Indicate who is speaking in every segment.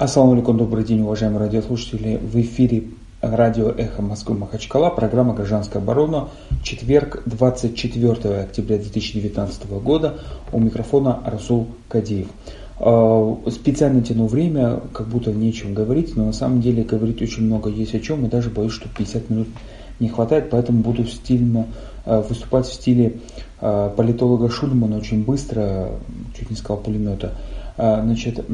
Speaker 1: Ассаламу алейкум, добрый день, уважаемые радиослушатели. В эфире радио «Эхо Москвы» Махачкала, программа «Гражданская оборона», четверг, 24 октября 2019 года. У микрофона Расул Кадеев. А, специально тяну время, как будто нечем говорить, но на самом деле говорить очень много есть о чем, и даже боюсь, что 50 минут не хватает, поэтому буду стильно а, выступать в стиле а, политолога Шульмана очень быстро, чуть не сказал пулемета. Значит,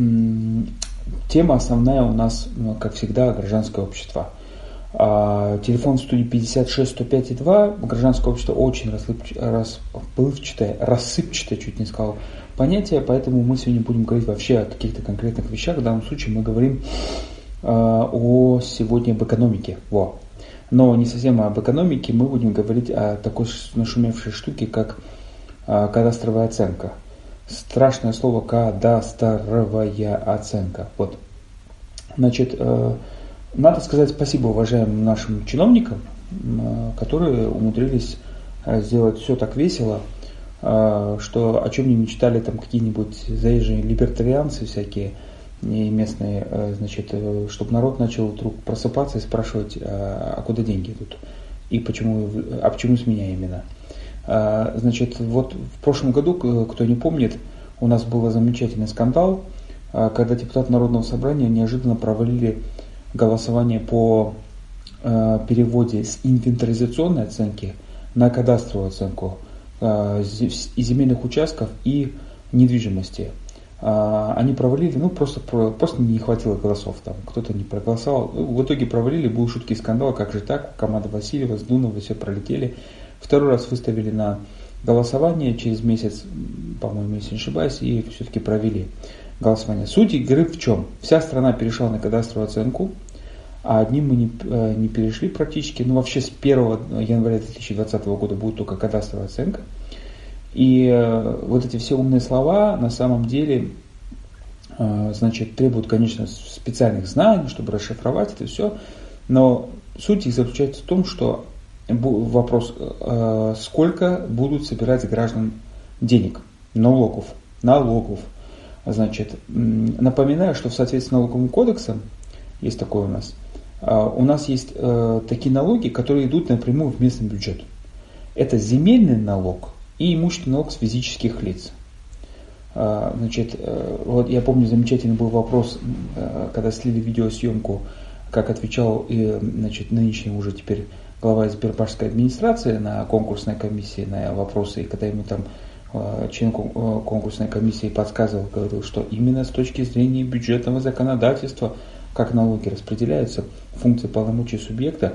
Speaker 1: Тема основная у нас, ну, как всегда, гражданское общество. А, телефон в студии 56 105 2. Гражданское общество очень расплывчатое, рассыпчатое, чуть не сказал, понятие, поэтому мы сегодня будем говорить вообще о каких-то конкретных вещах. В данном случае мы говорим а, о сегодня об экономике. Во. Но не совсем об экономике, мы будем говорить о такой нашумевшей штуке, как а, кадастровая оценка – страшное слово кадастровая оценка. Вот. Значит, э, надо сказать спасибо уважаемым нашим чиновникам, э, которые умудрились э, сделать все так весело, что о чем не мечтали там какие-нибудь заезжие либертарианцы всякие и местные, значит, чтобы народ начал вдруг просыпаться и спрашивать, а куда деньги идут и почему, а почему с меня именно. А, значит, вот в прошлом году, кто не помнит, у нас был замечательный скандал, а, когда депутаты Народного собрания неожиданно провалили голосование по а, переводе с инвентаризационной оценки на кадастровую оценку земельных участков и недвижимости. Они провалили, ну просто, просто не хватило голосов там, кто-то не проголосовал. В итоге провалили, был шутки скандал, как же так, команда Васильева, Сдунова, все пролетели. Второй раз выставили на голосование через месяц, по-моему, если не ошибаюсь, и все-таки провели голосование. Суть игры в чем? Вся страна перешла на кадастровую оценку, а одним мы не, э, не перешли практически. Ну, вообще с 1 января 2020 года будет только кадастровая оценка. И э, вот эти все умные слова на самом деле э, значит, требуют, конечно, специальных знаний, чтобы расшифровать это все. Но суть их заключается в том, что вопрос, э, сколько будут собирать граждан денег, налогов, налогов. Значит, напоминаю, что в соответствии с налоговым кодексом, есть такой у нас, э, у нас есть э, такие налоги, которые идут напрямую в местный бюджет. Это земельный налог и имущественный налог с физических лиц. Значит, вот я помню замечательный был вопрос, когда слили видеосъемку, как отвечал значит, нынешний уже теперь глава Сбербанковской администрации на конкурсной комиссии на вопросы, и когда ему там э, член э, конкурсной комиссии подсказывал, говорил, что именно с точки зрения бюджетного законодательства, как налоги распределяются, функции полномочий субъекта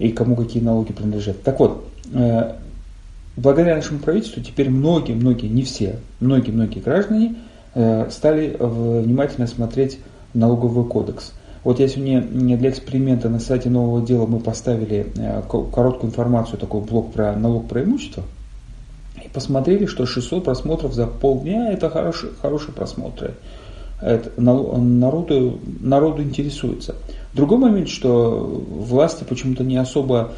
Speaker 1: и кому какие налоги принадлежат. Так вот, э, благодаря нашему правительству теперь многие-многие, не все, многие-многие граждане стали внимательно смотреть налоговый кодекс – вот я сегодня для эксперимента на сайте нового дела мы поставили э, короткую информацию, такой блок про налог про имущество. И посмотрели, что 600 просмотров за полдня это хорошие, хорошие просмотры. Это, народу, народу интересуется. Другой момент, что власти почему-то не особо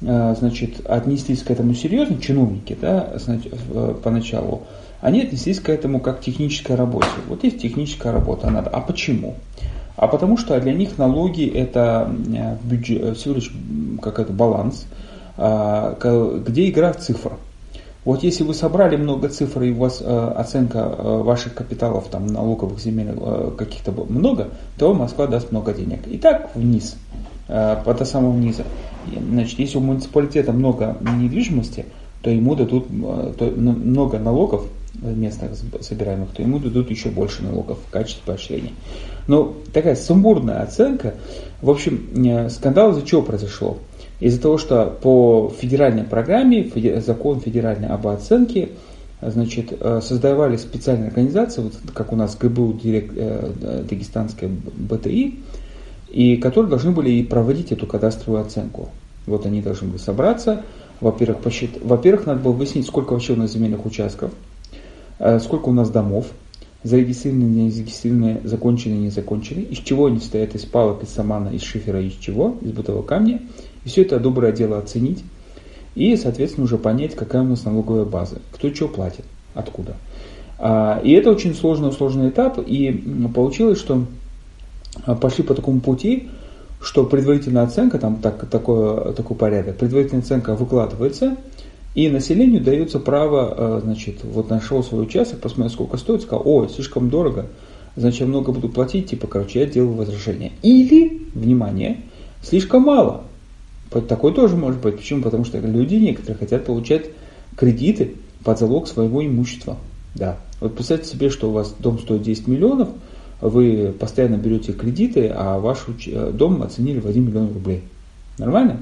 Speaker 1: э, значит, отнеслись к этому серьезно, чиновники, да, значит, поначалу, они отнеслись к этому как к технической работе. Вот есть техническая работа, надо. А почему? А потому что для них налоги это э, бюджет, э, всего лишь какой-то баланс, а, где игра цифр. Вот если вы собрали много цифр и у вас э, оценка ваших капиталов, там, налоговых земель каких-то много, то Москва даст много денег. И так вниз, по до самого низа. Значит, если у муниципалитета много недвижимости, то ему дадут много налогов местных собираемых, то ему дадут еще больше налогов в качестве поощрения. Но такая сумбурная оценка. В общем, э, скандал из-за чего произошло? Из-за того, что по федеральной программе, закон федеральный об оценке, значит, э, создавали специальные организации, вот как у нас ГБУ, э, Дагестанская БТИ, и которые должны были проводить эту кадастровую оценку. Вот они должны были собраться, во-первых, посчит... во-первых, надо было выяснить, сколько вообще у нас земельных участков, сколько у нас домов, зарегистрированные, не зарегистрированные, законченные, не законченные, из чего они стоят, из палок, из самана, из шифера, из чего, из бытового камня. И все это доброе дело оценить и, соответственно, уже понять, какая у нас налоговая база, кто что платит, откуда. А, и это очень сложный, сложный этап, и получилось, что пошли по такому пути, что предварительная оценка, там так, такой, такой порядок, предварительная оценка выкладывается, и населению дается право, значит, вот нашел свой участок, посмотрел, сколько стоит, сказал, ой, слишком дорого, значит, я много буду платить, типа, короче, я делаю возражение. Или, внимание, слишком мало. Такое тоже может быть. Почему? Потому что люди некоторые хотят получать кредиты под залог своего имущества. Да. Вот представьте себе, что у вас дом стоит 10 миллионов, вы постоянно берете кредиты, а ваш э, дом оценили в 1 миллион рублей. Нормально?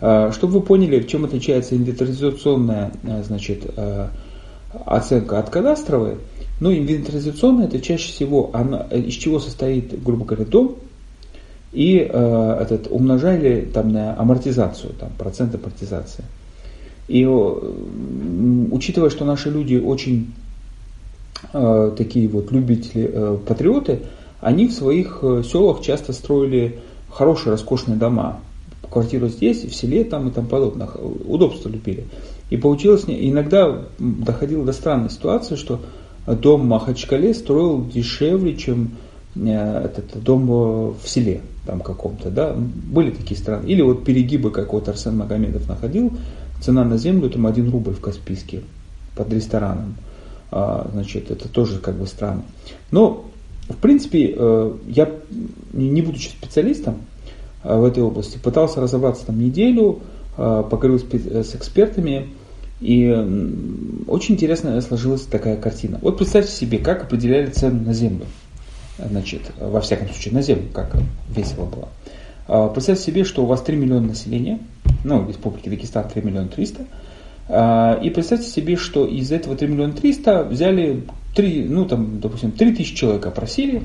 Speaker 1: А, чтобы вы поняли, в чем отличается инвентаризационная э, значит, э, оценка от кадастровой, ну, инвентаризационная это чаще всего, она, из чего состоит, грубо говоря, дом, и э, этот, умножали там на амортизацию, там, процент амортизации. И учитывая, что наши люди очень э, такие вот любители, э, патриоты, они в своих э, селах часто строили хорошие, роскошные дома. Квартиру здесь, в селе там и тому подобное. Удобство любили. И получилось, иногда доходило до странной ситуации, что дом в Махачкале строил дешевле, чем э, этот дом в селе там каком-то, да, были такие страны. Или вот перегибы, как вот Арсен Магомедов находил, цена на землю там 1 рубль в Каспийске под рестораном. А, значит, это тоже как бы странно. Но, в принципе, э, я, не будучи специалистом э, в этой области, пытался разобраться там неделю, поговорил с экспертами, и очень интересная сложилась такая картина. Вот представьте себе, как определяли цену на землю. Значит, во всяком случае, на землю, как весело было. Представьте себе, что у вас 3 миллиона населения, ну, в республике Дагестан 3 миллиона 300, а, и представьте себе, что из этого 3 миллиона 300 взяли 3, ну, там, допустим, 3 тысячи человек опросили,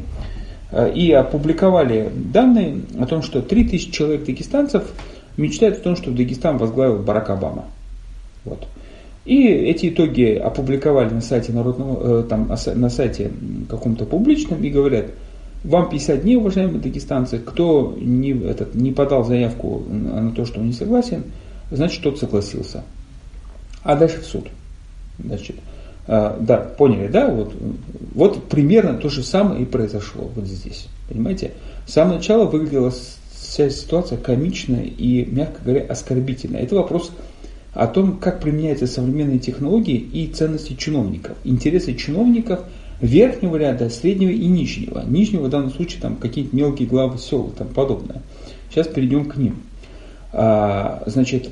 Speaker 1: и опубликовали данные о том, что 3 тысячи человек дагестанцев мечтают о том, что Дагестан возглавил Барак Обама. Вот. И эти итоги опубликовали на сайте народного, э, там, на сайте каком-то публичном и говорят, вам 50 дней, уважаемые дагестанцы, кто не, этот, не подал заявку на то, что он не согласен, значит, тот согласился. А дальше в суд. Значит, э, да, поняли, да? Вот, вот примерно то же самое и произошло вот здесь. Понимаете? С самого начала выглядела вся ситуация комичная и, мягко говоря, оскорбительная. Это вопрос о том, как применяются современные технологии и ценности чиновников. Интересы чиновников верхнего ряда, среднего и нижнего. Нижнего в данном случае там какие-то мелкие главы сел и тому подобное. Сейчас перейдем к ним. А, значит,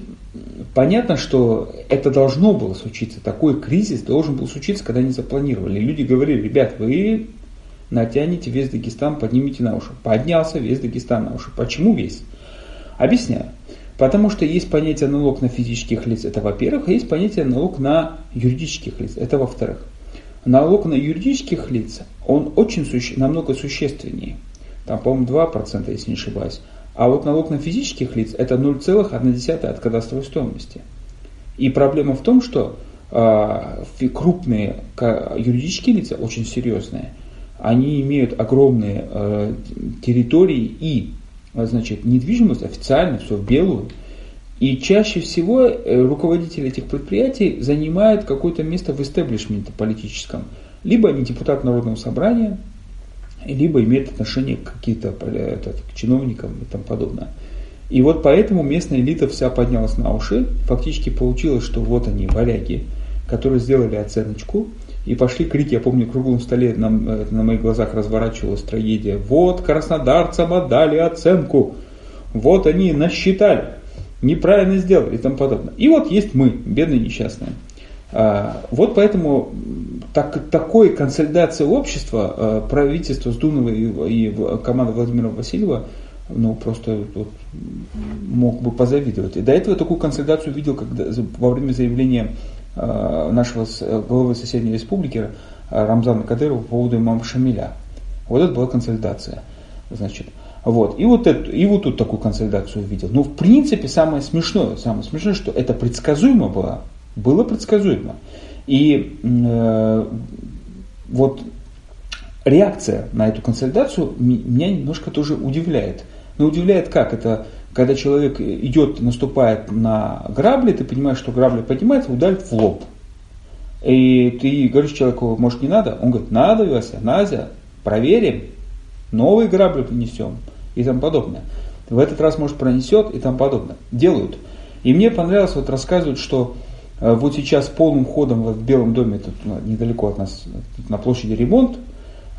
Speaker 1: понятно, что это должно было случиться. Такой кризис должен был случиться, когда они запланировали. Люди говорили, ребят, вы натянете весь Дагестан, поднимите на уши. Поднялся весь Дагестан на уши. Почему весь? Объясняю. Потому что есть понятие налог на физических лиц, это во-первых, а есть понятие налог на юридических лиц, это во-вторых. Налог на юридических лиц, он очень суще, намного существеннее. Там, по-моему, 2%, если не ошибаюсь. А вот налог на физических лиц это 0,1 от кадастровой стоимости. И проблема в том, что э, крупные юридические лица, очень серьезные, они имеют огромные э, территории и а, значит, недвижимость официально, все в белую. И чаще всего э, руководители этих предприятий занимают какое-то место в истеблишменте политическом. Либо они депутат Народного собрания, либо имеют отношение к каким-то к чиновникам и тому подобное. И вот поэтому местная элита вся поднялась на уши. Фактически получилось, что вот они, варяги, которые сделали оценочку, и пошли крики, я помню, в круглом столе на, э, на моих глазах разворачивалась трагедия. Вот краснодарцам отдали оценку, вот они насчитали, неправильно сделали и тому подобное. И вот есть мы, бедные несчастные. А, вот поэтому так, такой консолидация общества, а, правительства Сдунова и, и команда Владимира Васильева, ну, просто вот, мог бы позавидовать. И до этого такую консолидацию видел когда, во время заявления Э, нашего главы соседней республики Рамзана Кадырова по поводу имама Шамиля. Вот это была консолидация. Значит, вот. И, вот это, и вот тут такую консолидацию увидел. Но в принципе самое смешное, самое смешное, что это предсказуемо было. Было предсказуемо. И э, вот реакция на эту консолидацию меня немножко тоже удивляет. Но удивляет как? Это когда человек идет, наступает на грабли, ты понимаешь, что грабли поднимается, ударит в лоб. И ты говоришь человеку, может не надо? Он говорит, надо, Вася, Назя, проверим. новые грабли принесем и тому подобное. В этот раз, может, пронесет и тому подобное. Делают. И мне понравилось, вот рассказывают, что вот сейчас полным ходом в Белом доме, тут ну, недалеко от нас, на площади ремонт,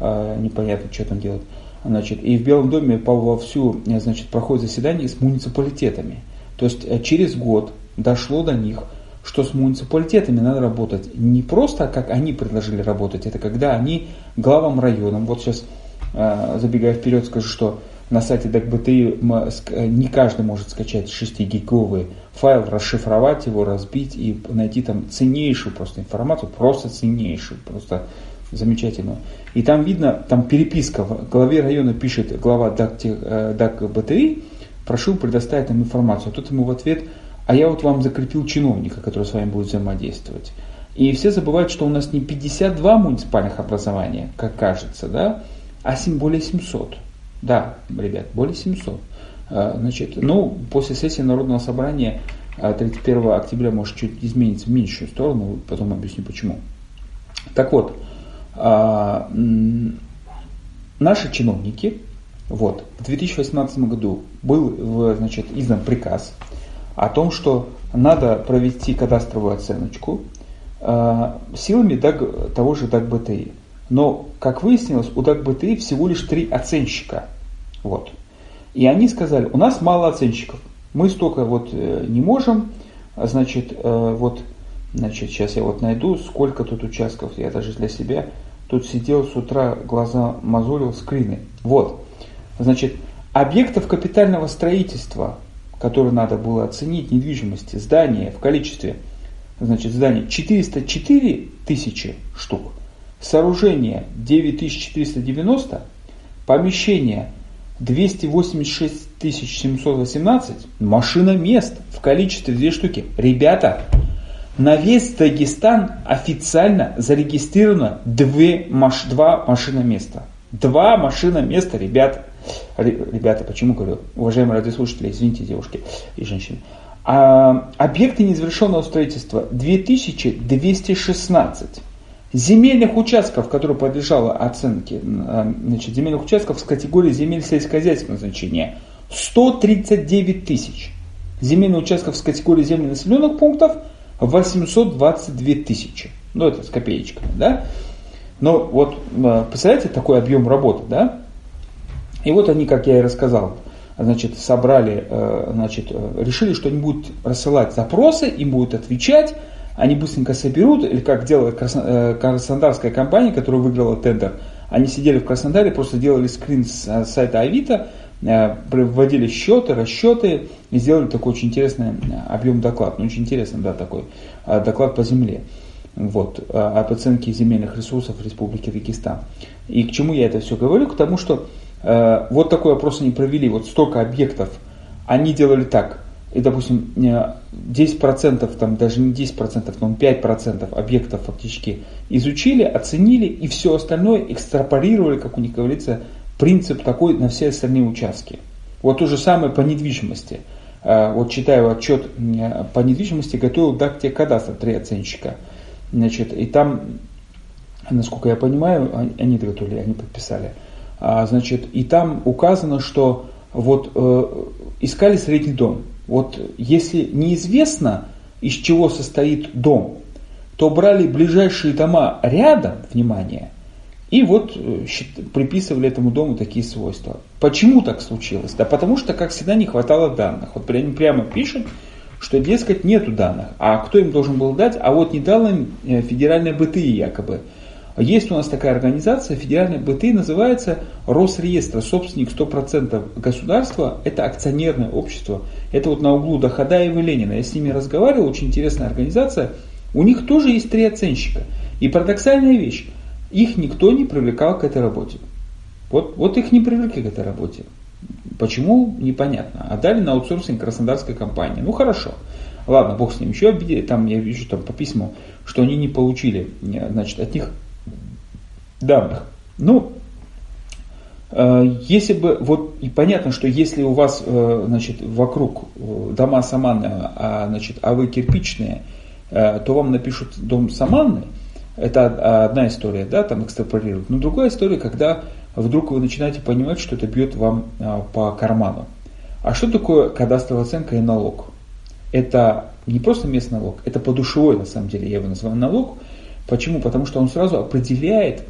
Speaker 1: э, непонятно, что там делают, значит, и в Белом доме вовсю, э, значит, проходит заседание с муниципалитетами. То есть через год дошло до них, что с муниципалитетами надо работать не просто, как они предложили работать, это когда они главам районам, вот сейчас забегая вперед, скажу, что на сайте DACBTI не каждый может скачать 6-гиговый файл, расшифровать его, разбить и найти там ценнейшую просто информацию, просто ценнейшую, просто замечательную. И там видно, там переписка, в главе района пишет глава э, прошу предоставить нам информацию. А тут ему в ответ, а я вот вам закрепил чиновника, который с вами будет взаимодействовать. И все забывают, что у нас не 52 муниципальных образования, как кажется, да, а более 700. Да, ребят, более 700. А, значит, ну, после сессии Народного собрания 31 а, октября может чуть измениться в меньшую сторону, потом объясню почему. Так вот, а, наши чиновники, вот, в 2018 году был значит, издан приказ о том, что надо провести кадастровую оценочку силами того же DAG-БТИ. Но, как выяснилось, у DAG-БТИ всего лишь три оценщика – вот. И они сказали, у нас мало оценщиков, мы столько вот э, не можем, значит, э, вот, значит, сейчас я вот найду, сколько тут участков, я даже для себя тут сидел с утра, глаза мозолил, скрины. Вот, значит, объектов капитального строительства, которые надо было оценить, недвижимости, здания в количестве, значит, зданий 404 тысячи штук, сооружение 9490, помещение 286 718 машина мест в количестве две штуки. Ребята, на весь Дагестан официально зарегистрировано две, маш, два машина места. Два машина места, ребята. Ребята, почему говорю? Уважаемые радиослушатели, извините, девушки и женщины. А, объекты незавершенного строительства 2216 земельных участков, которые подлежало оценке, а, значит, земельных участков с категории земель сельскохозяйственного значения 139 тысяч. Земельных участков с категории земель населенных пунктов 822 тысячи. Ну, это с копеечками, да? Но вот, а, представляете, такой объем работы, да? И вот они, как я и рассказал, значит, собрали, э, значит, э, решили, что они будут рассылать запросы, им будут отвечать, они быстренько соберут, или как делала э, краснодарская компания, которая выиграла тендер, они сидели в Краснодаре, просто делали скрин с э, сайта Авито, э, вводили счеты, расчеты и сделали такой очень интересный объем доклад. Ну, очень интересный, да, такой доклад по земле. Вот, об оценке земельных ресурсов Республики Дагестан. И к чему я это все говорю? К тому, что э, вот такой опрос они провели, вот столько объектов, они делали так – и, допустим, 10%, там, даже не 10%, но 5% объектов фактически изучили, оценили, и все остальное экстраполировали, как у них говорится, принцип такой на все остальные участки. Вот то же самое по недвижимости. А, вот читаю отчет по недвижимости, готовил Дактия Кадастр, три оценщика. Значит, и там, насколько я понимаю, они готовили, они подписали. А, значит, и там указано, что вот э, искали средний дом. Вот если неизвестно, из чего состоит дом, то брали ближайшие дома рядом, внимание, и вот э, приписывали этому дому такие свойства. Почему так случилось? Да потому что, как всегда, не хватало данных. Вот они прямо пишут, что, дескать, нету данных. А кто им должен был дать? А вот не дал им э, федеральная БТИ якобы. Есть у нас такая организация, федеральная БТИ, называется Росреестр, собственник 100% государства, это акционерное общество, это вот на углу Доходаева и Ленина. Я с ними разговаривал, очень интересная организация. У них тоже есть три оценщика. И парадоксальная вещь, их никто не привлекал к этой работе. Вот, вот их не привлекли к этой работе. Почему, непонятно. А дали на аутсорсинг краснодарской компании. Ну хорошо. Ладно, бог с ним. Еще обидели, там я вижу там по письму, что они не получили значит, от них данных. Ну, э, если бы, вот и понятно, что если у вас, э, значит, вокруг э, дома саманные, а, значит, а вы кирпичные, то вам напишут дом саманный, это одна история, да, там экстраполируют. Но другая история, когда вдруг вы начинаете понимать, что это бьет вам по карману. А что такое кадастровая оценка и налог? Это не просто местный налог, это подушевой, на самом деле, я его называю налог. Почему? Потому что он сразу определяет,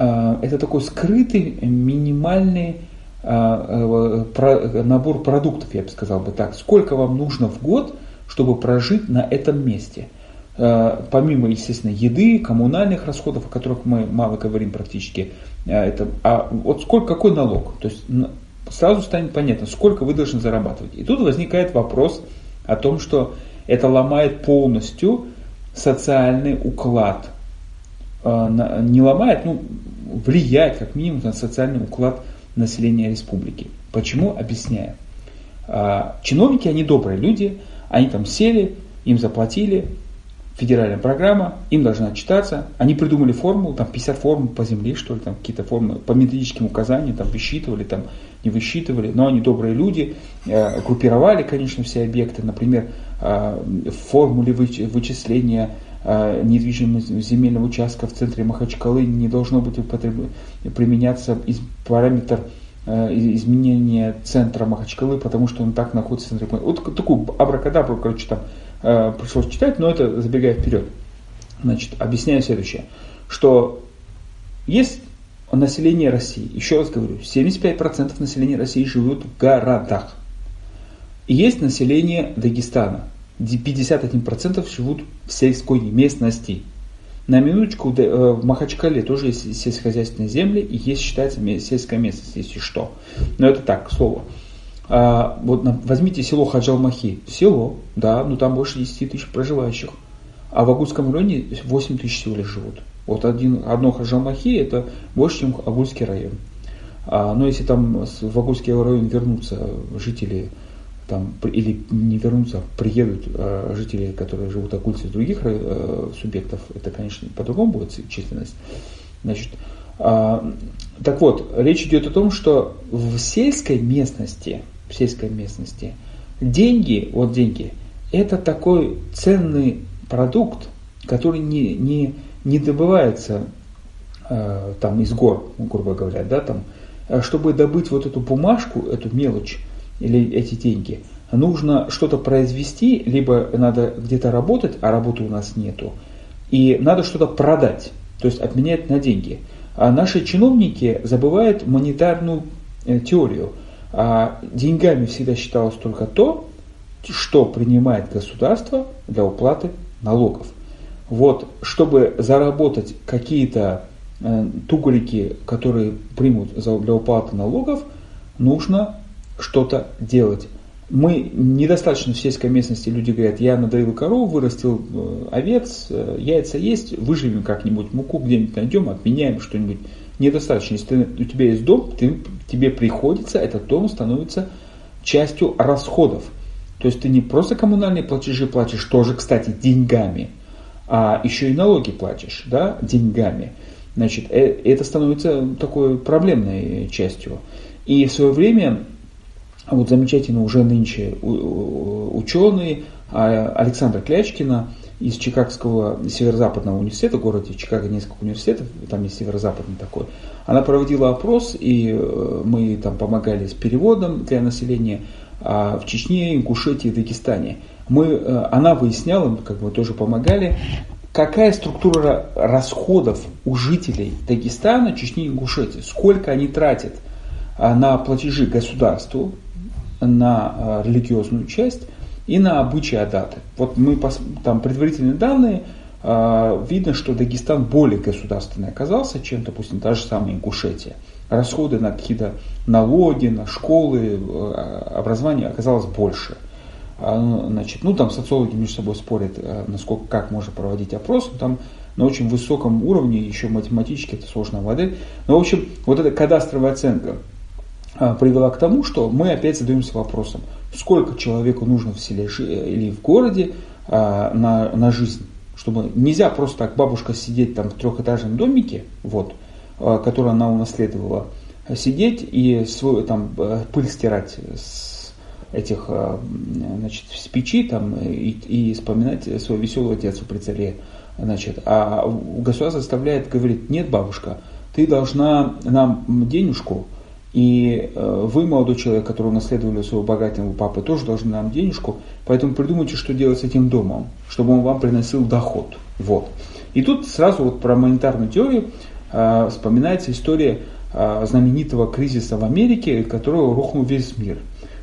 Speaker 1: это такой скрытый минимальный набор продуктов, я бы сказал бы так. Сколько вам нужно в год, чтобы прожить на этом месте – Э, помимо, естественно, еды, коммунальных расходов, о которых мы мало говорим практически, э, это, а вот сколько, какой налог? То есть сразу станет понятно, сколько вы должны зарабатывать. И тут возникает вопрос о том, что это ломает полностью социальный уклад. Э, не ломает, ну, влияет как минимум на социальный уклад населения республики. Почему? Объясняю. Чиновники, они добрые люди, они там сели, им заплатили, федеральная программа, им должна отчитаться. Они придумали формулу, там 50 формул по земле, что ли, там какие-то формулы по методическим указаниям, там высчитывали, там не высчитывали, но они добрые люди, э, группировали, конечно, все объекты, например, э, в формуле вычисления э, недвижимого земельного участка в центре Махачкалы не должно быть употреб... применяться из параметр э, изменения центра Махачкалы, потому что он так находится в центре. Вот такую абракадабру, короче, там э, пришлось читать, но это забегая вперед. Значит, объясняю следующее, что есть население России, еще раз говорю, 75% населения России живут в городах. Есть население Дагестана, 51% живут в сельской местности. На минуточку, э, в Махачкале тоже есть сельскохозяйственные земли и есть, считается, сельская местность, если что. Но это так, к слову. А, вот возьмите село Хаджалмахи. Село, да, но там больше 10 тысяч проживающих. А в Агульском районе 8 тысяч всего лишь живут. Вот один, одно Хаджалмахи это больше, чем Агульский район. А, но если там в Агульский район вернутся жители, там, или не вернутся, а приедут а, жители, которые живут Агульцы из других а, субъектов, это, конечно, по-другому будет численность. Значит, а, так вот, речь идет о том, что в сельской местности в сельской местности. Деньги, вот деньги, это такой ценный продукт, который не, не, не добывается э, там из гор, грубо говоря, да, там, а чтобы добыть вот эту бумажку, эту мелочь или эти деньги, нужно что-то произвести, либо надо где-то работать, а работы у нас нету, и надо что-то продать, то есть обменять на деньги. А наши чиновники забывают монетарную э, теорию – а деньгами всегда считалось только то, что принимает государство для уплаты налогов. Вот, чтобы заработать какие-то э, тугрики, которые примут для уплаты налогов, нужно что-то делать. Мы недостаточно в сельской местности, люди говорят, я надоил корову, вырастил э, овец, э, яйца есть, выживем как-нибудь, муку где-нибудь найдем, обменяем что-нибудь недостаточно. Если у тебя есть дом, ты, тебе приходится, этот дом становится частью расходов. То есть ты не просто коммунальные платежи платишь, тоже, кстати, деньгами, а еще и налоги платишь, да, деньгами. Значит, э, это становится такой проблемной частью. И в свое время, вот замечательно уже нынче ученый а, Александр Клячкина – из Чикагского северо-западного университета, в городе Чикаго несколько университетов, там есть северо-западный такой. Она проводила опрос, и э, мы там помогали с переводом для населения а в Чечне, Ингушетии, Дагестане. Мы, э, она выясняла, как мы тоже помогали, какая структура расходов у жителей Дагестана, Чечни и Ингушетии, сколько они тратят а, на платежи государству, на а, религиозную часть – и на обычаи даты. Вот мы там предварительные данные, а, видно, что Дагестан более государственный оказался, чем, допустим, та же самая Ингушетия. Расходы на какие-то налоги, на школы, а, образование оказалось больше. А, ну, значит, ну там социологи между собой спорят, насколько, как можно проводить опрос, там на очень высоком уровне, еще математически это сложная модель. Но, в общем, вот эта кадастровая оценка привела к тому, что мы опять задаемся вопросом, сколько человеку нужно в селе или в городе а, на, на жизнь. Чтобы нельзя просто так бабушка сидеть там в трехэтажном домике, вот, а, который она унаследовала, сидеть и свой, там, э, пыль стирать с этих а, значит, с печи там, и, и вспоминать свое веселое детство при царе. Значит, а государство заставляет, говорит, нет, бабушка, ты должна нам денежку, и э, вы, молодой человек, который унаследовали своего богатого папы, тоже должны нам денежку, поэтому придумайте, что делать с этим домом, чтобы он вам приносил доход. Вот. И тут сразу вот про монетарную теорию э, вспоминается история э, знаменитого кризиса в Америке, которого рухнул весь мир.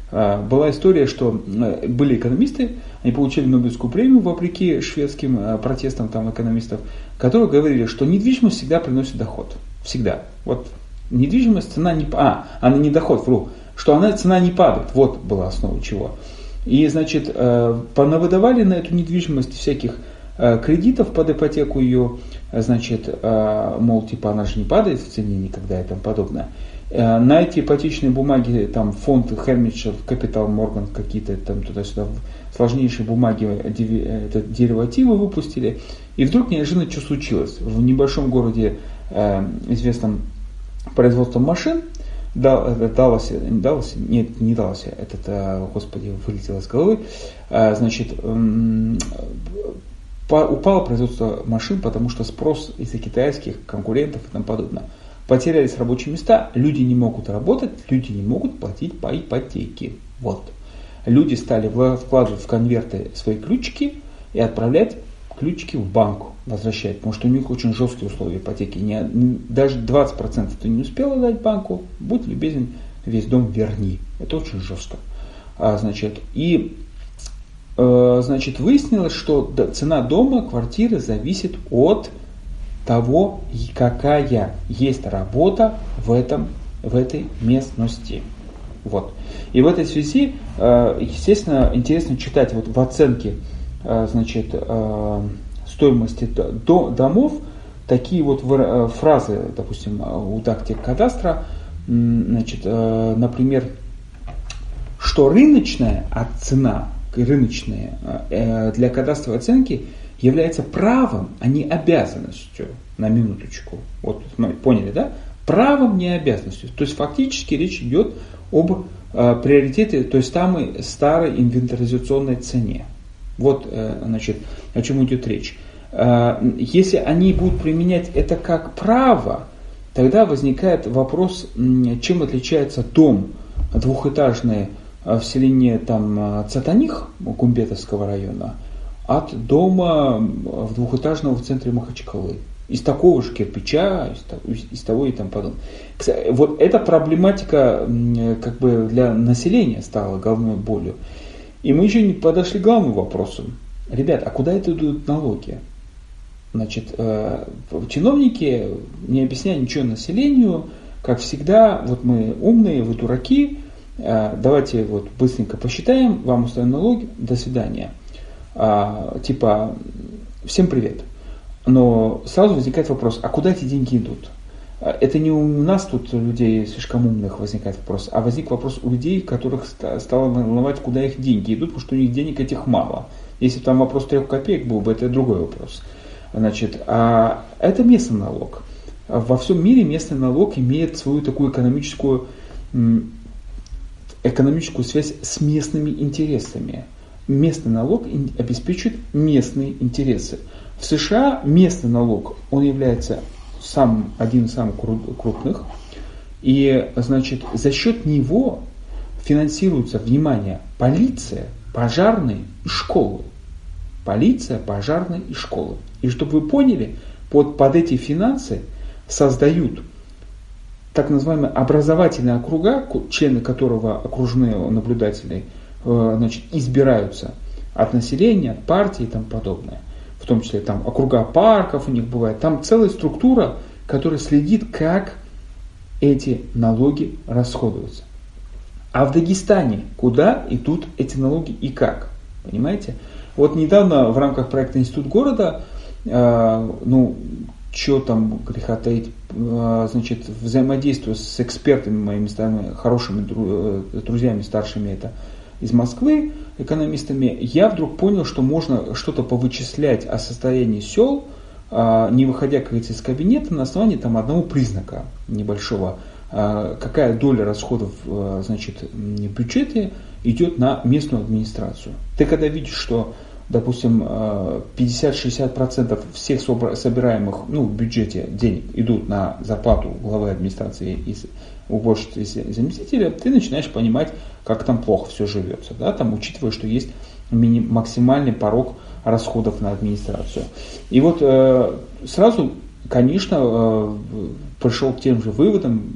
Speaker 1: Была история, что были экономисты, они получили Нобелевскую премию вопреки шведским протестам там, экономистов, которые говорили, что недвижимость всегда приносит доход. Всегда. Вот недвижимость, цена не... А, она не доход, вру. Что она, цена не падает. Вот была основа чего. И, значит, э, понавыдавали на эту недвижимость всяких э, кредитов под ипотеку ее, значит, э, мол, типа она же не падает в цене никогда и тому подобное. На эти ипотечные бумаги, там, фонд Хермичев, Капитал Морган, какие-то там туда-сюда сложнейшие бумаги, это, деривативы выпустили. И вдруг неожиданно что случилось? В небольшом городе, известном производством машин, Далласе, Далласе, нет, не Далласе, этот, э, господи, вылетел из головы, э, значит, упало производство машин, потому что спрос из-за китайских конкурентов и тому подобное. Потерялись рабочие места, люди не могут работать, люди не могут платить по ипотеке. Вот. Люди стали вкладывать в конверты свои ключики и отправлять ключики в банк возвращать, потому что у них очень жесткие условия ипотеки. Не, даже 20% ты не успел отдать банку, будь любезен, весь дом верни. Это очень жестко. А, значит, и э, значит, выяснилось, что цена дома, квартиры зависит от того, какая есть работа в, этом, в этой местности. Вот. И в этой связи, э, естественно, интересно читать вот в оценке значит, стоимости домов такие вот э, фразы, допустим, у дактик кадастра, значит, э, например, что рыночная цена, рыночная э, для кадастровой оценки является правом, а не обязанностью. На минуточку. Вот поняли, да? Правом, не обязанностью. То есть фактически речь идет об приоритете той самой старой инвентаризационной цене. Вот, значит, о чем идет речь. Э, если они будут применять это как право, тогда возникает вопрос, чем отличается дом двухэтажный э, в селении там, э, Цатаних Кумбетовского района от дома в двухэтажного в центре Махачкалы. Из такого же кирпича, из того и там подобное. Вот эта проблематика как бы для населения стала головной болью. И мы еще не подошли к главному вопросу. Ребят, а куда это идут налоги? Значит, э, чиновники не объясняют ничего населению, как всегда, вот мы умные, вы дураки, э, давайте вот быстренько посчитаем, вам установим налоги, до свидания. А, типа, всем привет. Но сразу возникает вопрос, а куда эти деньги идут? А, это не у нас тут людей слишком умных возникает вопрос, а возник вопрос у людей, которых стало волновать, куда их деньги идут, потому что у них денег этих мало. Если там вопрос трех копеек был бы, это другой вопрос. Значит, а это местный налог. Во всем мире местный налог имеет свою такую экономическую, экономическую связь с местными интересами. Местный налог обеспечивает местные интересы. В США местный налог, он является самым, один из самых крупных. И, значит, за счет него финансируется, внимание, полиция, пожарные и школы. Полиция, пожарные и школы. И чтобы вы поняли, под, под эти финансы создают так называемые образовательные округа, члены которого окружные наблюдатели э, значит, избираются от населения, от партии и тому подобное. В том числе там округа парков у них бывает. Там целая структура, которая следит, как эти налоги расходуются. А в Дагестане куда идут эти налоги и как? Понимаете? Вот недавно в рамках проекта Институт города а, ну, что там греха таить, а, значит, взаимодействую с экспертами моими старыми, хорошими э, друзьями старшими это из Москвы, экономистами, я вдруг понял, что можно что-то повычислять о состоянии сел, а, не выходя, как говорится, из кабинета, на основании там одного признака небольшого, какая доля расходов значит, в бюджете идет на местную администрацию. Ты когда видишь, что допустим, 50-60% всех собираемых ну, в бюджете денег идут на зарплату главы администрации и уборщицы и заместителя, ты начинаешь понимать, как там плохо все живется. Да? Там, учитывая, что есть максимальный порог расходов на администрацию. И вот э, сразу, конечно, э, пришел к тем же выводам,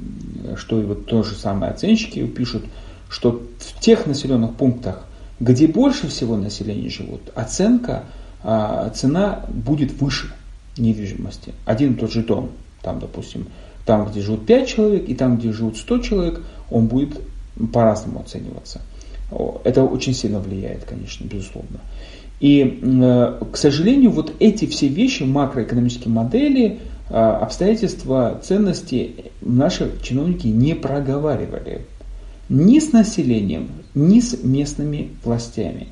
Speaker 1: что и вот то же самое оценщики пишут, что в тех населенных пунктах, где больше всего населения живут, оценка, э, цена будет выше недвижимости. Один и тот же дом, там, допустим, там, где живут 5 человек, и там, где живут 100 человек, он будет по-разному оцениваться. Это очень сильно влияет, конечно, безусловно. И, э, к сожалению, вот эти все вещи, макроэкономические модели, э, обстоятельства, ценности наши чиновники не проговаривали ни с населением, ни с местными властями.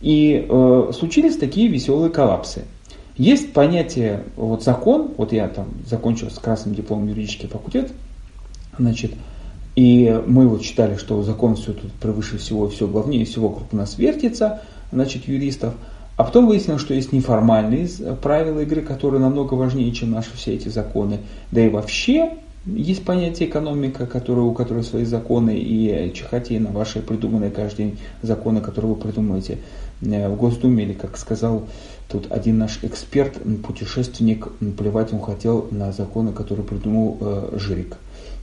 Speaker 1: И э, случились такие веселые коллапсы. Есть понятие, вот закон, вот я там закончил с красным дипломом юридический факультет, значит, и мы вот считали, что закон все тут превыше всего, все главнее всего вокруг нас вертится, значит, юристов. А потом выяснилось, что есть неформальные правила игры, которые намного важнее, чем наши все эти законы. Да и вообще есть понятие экономика, которое, у которой свои законы, и чихайте на ваши придуманные каждый день законы, которые вы придумываете э, в Госдуме, или, как сказал тут один наш эксперт, путешественник, плевать он хотел на законы, которые придумал э, Жирик.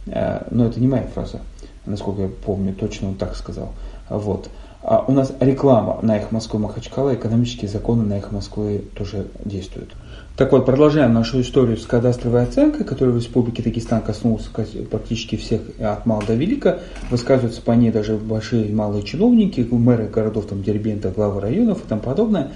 Speaker 1: Э, но это не моя фраза, насколько я помню, точно он так сказал. Вот. А у нас реклама на их Москвы Махачкала, экономические законы на их Москвы тоже действуют. Так вот, продолжаем нашу историю с кадастровой оценкой, которая в Республике Дагестан коснулась практически всех от мала до велика. Высказываются по ней даже большие и малые чиновники, мэры городов, там, Дербента, главы районов и тому подобное.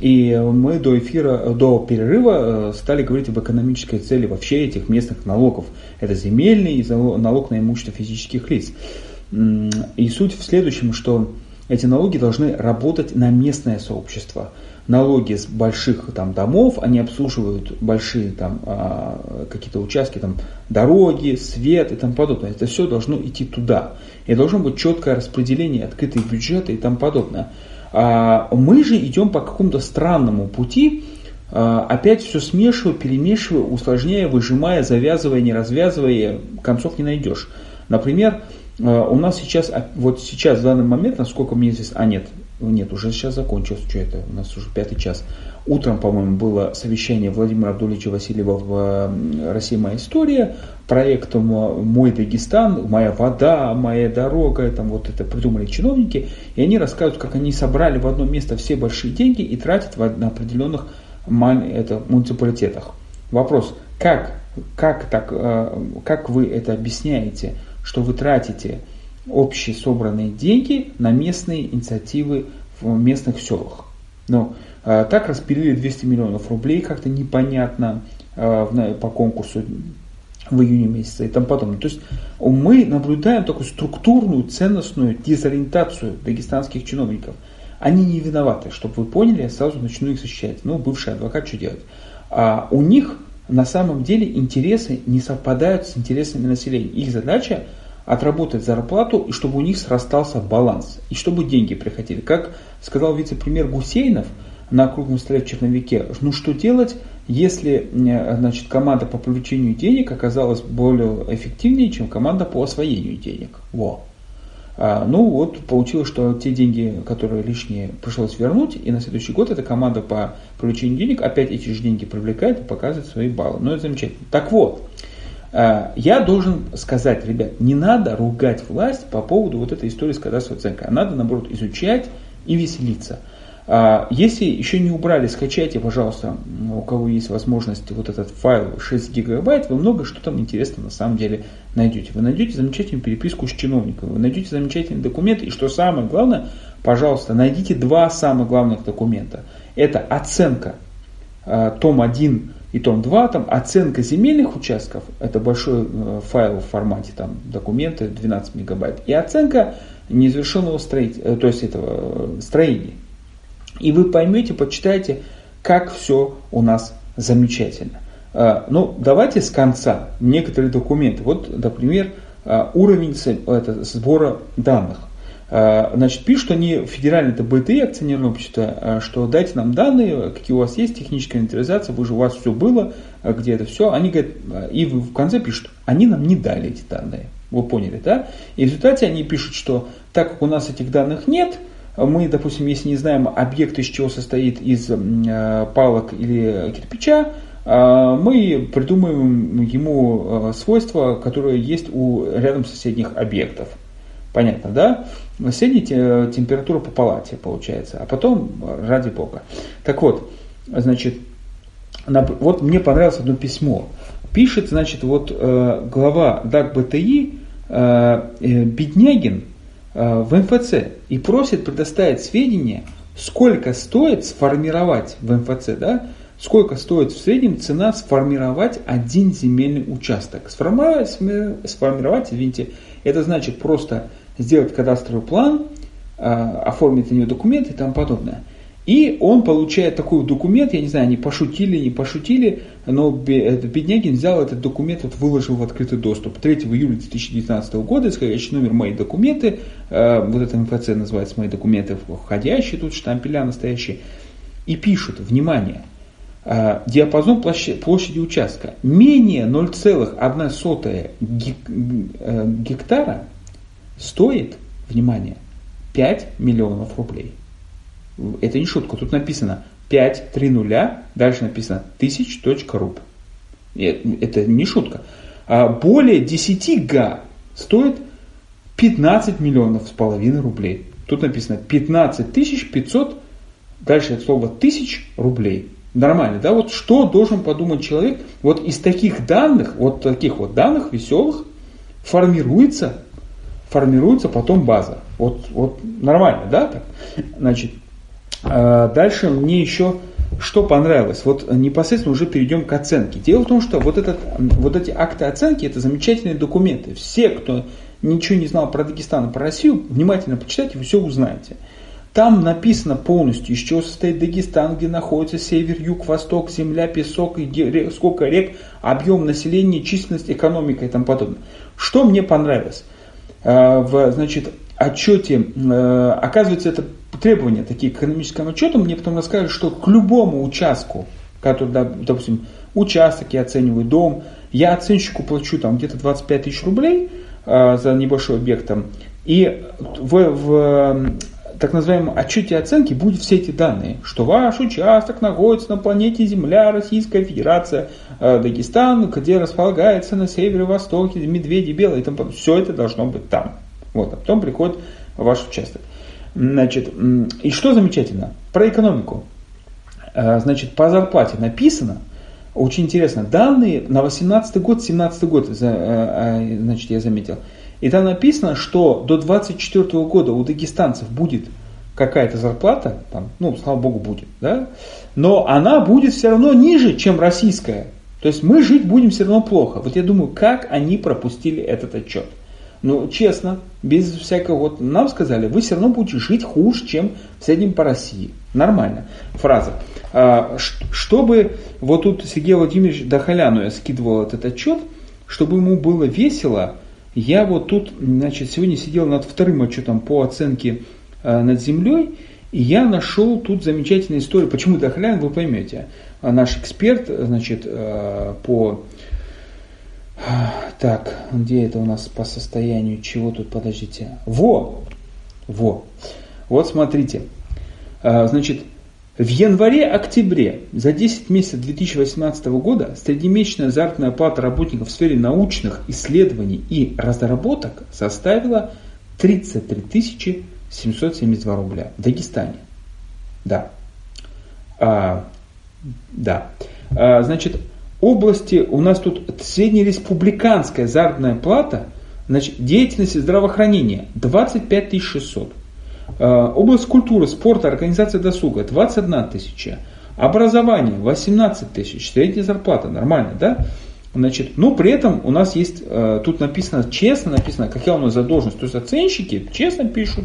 Speaker 1: И мы до эфира, до перерыва э, стали говорить об экономической цели вообще этих местных налогов. Это земельный налог на имущество физических лиц. И суть в следующем, что эти налоги должны работать на местное сообщество. Налоги с больших там, домов, они обслуживают большие там, а, какие-то участки, там, дороги, свет и тому подобное. Это все должно идти туда. И должно быть четкое распределение, открытые бюджеты и тому подобное. А мы же идем по какому-то странному пути, а, опять все смешивая, перемешивая, усложняя, выжимая, завязывая, не развязывая, концов не найдешь. Например, а, у нас сейчас, вот сейчас, в данный момент, насколько мне известно, а нет, нет, уже сейчас закончилось, что это, у нас уже пятый час. Утром, по-моему, было совещание Владимира Абдулича Васильева в «Россия. Моя история», проектом «Мой Дагестан», «Моя вода», «Моя дорога», там вот это придумали чиновники, и они рассказывают, как они собрали в одно место все большие деньги и тратят на определенных это, муниципалитетах. Вопрос, как, как, так, э, как вы это объясняете? что вы тратите общие собранные деньги на местные инициативы в местных селах. Но э, так распилили 200 миллионов рублей, как-то непонятно э, по конкурсу в июне месяце и тому подобное. То есть мы наблюдаем такую структурную, ценностную дезориентацию дагестанских чиновников. Они не виноваты, чтобы вы поняли, я сразу начну их защищать. Ну, бывший адвокат, что делать? А у них на самом деле интересы не совпадают с интересами населения. Их задача отработать зарплату, и чтобы у них срастался баланс, и чтобы деньги приходили. Как сказал вице-премьер Гусейнов на круглом столе в Черновике, ну что делать, если значит, команда по привлечению денег оказалась более эффективнее, чем команда по освоению денег. Во. А, ну вот получилось, что те деньги, которые лишние, пришлось вернуть, и на следующий год эта команда по привлечению денег опять эти же деньги привлекает и показывает свои баллы. Ну это замечательно. Так вот, я должен сказать, ребят, не надо ругать власть по поводу вот этой истории с кадастровой оценкой, а надо, наоборот, изучать и веселиться. А, если еще не убрали, скачайте, пожалуйста, у кого есть возможность, вот этот файл 6 гигабайт, вы много что там интересного на самом деле найдете. Вы найдете замечательную переписку с чиновником, вы найдете замечательные документы, и что самое главное, пожалуйста, найдите два самых главных документа. Это оценка, а, том 1 и том 2, там оценка земельных участков, это большой э, файл в формате там, документы 12 мегабайт, и оценка незавершенного строительства, э, то есть этого э, строения. И вы поймете, почитайте, как все у нас замечательно. Ну, давайте с конца некоторые документы. Вот, например, уровень сбора данных. Э, значит, пишут они, федеральное это БТИ, акционерное общество, э, что дайте нам данные, какие у вас есть, техническая инвентаризация, вы же у вас все было, э, где это все. Они говорят, и в конце пишут, они нам не дали эти данные. Вы поняли, да? И в результате они пишут, что так как у нас этих данных нет, мы, допустим, если не знаем объект, из чего состоит из палок или кирпича, мы придумаем ему свойства, которые есть у рядом соседних объектов. Понятно, да? Средняя температура по палате получается, а потом ради бога. Так вот, значит, вот мне понравилось одно письмо. Пишет, значит, вот э, глава ДАК БТИ э, э, Беднягин в МФЦ и просит предоставить сведения, сколько стоит сформировать в МФЦ, да, сколько стоит в среднем цена сформировать один земельный участок. Сформировать, сформировать извините, это значит просто сделать кадастровый план, а, оформить на него документы и тому подобное. И он получает такой документ, я не знаю, они пошутили, не пошутили, но Беднягин взял этот документ, вот выложил в открытый доступ. 3 июля 2019 года, исходящий номер «Мои документы», а, вот это МФЦ называется «Мои документы входящие», тут штампеля настоящие, и пишут, внимание, диапазон площади, участка менее 0,1 э, гектара стоит, внимание, 5 миллионов рублей. Это не шутка, тут написано 5, 3 нуля, дальше написано тысяч.руб. Это не шутка. А более 10 га стоит 15 миллионов с половиной рублей. Тут написано 15 тысяч 500, дальше это слово тысяч рублей. Нормально, да? Вот что должен подумать человек? Вот из таких данных, вот таких вот данных веселых формируется формируется потом база. Вот, вот нормально, да? Так? Значит, а, дальше мне еще что понравилось? Вот непосредственно уже перейдем к оценке. Дело в том, что вот, этот, вот эти акты оценки это замечательные документы. Все, кто ничего не знал про Дагестан и про Россию, внимательно почитайте, вы все узнаете. Там написано полностью, из чего состоит Дагестан, где находится север, юг, восток, земля, песок, и сколько рек, объем населения, численность, экономика и тому подобное. Что мне понравилось? Э, в значит, отчете, э, оказывается, это требования такие к экономическому отчету, мне потом расскажут, что к любому участку, который, допустим, участок я оцениваю, дом, я оценщику плачу там где-то 25 тысяч рублей э, за небольшой объект там, и в, в так называемом отчете оценки будут все эти данные, что ваш участок находится на планете Земля, Российская Федерация, э, Дагестан, где располагается на северо-востоке, медведи белые, там, все это должно быть там. Вот, а потом приходит ваш участок. Значит, и что замечательно? Про экономику. Э, значит, по зарплате написано, очень интересно, данные на 18 год, 17 год, э, значит, я заметил – и там написано, что до 24 года у дагестанцев будет какая-то зарплата, там, ну, слава богу, будет, да, но она будет все равно ниже, чем российская. То есть мы жить будем все равно плохо. Вот я думаю, как они пропустили этот отчет. Ну, честно, без всякого, вот нам сказали, вы все равно будете жить хуже, чем в среднем по России. Нормально. Фраза. А, чтобы, вот тут Сергей Владимирович Дахаляну я скидывал этот отчет, чтобы ему было весело, я вот тут, значит, сегодня сидел над вторым отчетом по оценке э, над землей, и я нашел тут замечательную историю. Почему Дахлян, вы поймете. А наш эксперт, значит, э, по... Так, где это у нас по состоянию чего тут, подождите. Во! Во! Вот смотрите. Э, значит, в январе-октябре за 10 месяцев 2018 года среднемесячная заработная плата работников в сфере научных исследований и разработок составила 33 772 рубля в Дагестане. Да. А, да. А, значит, области у нас тут среднереспубликанская заработная плата, значит, деятельности здравоохранения 25 600. Э, область культуры, спорта, организация досуга 21 тысяча. Образование 18 тысяч. Средняя зарплата нормально, да? Значит, но при этом у нас есть, э, тут написано, честно написано, какая у нас задолженность. То есть оценщики честно пишут,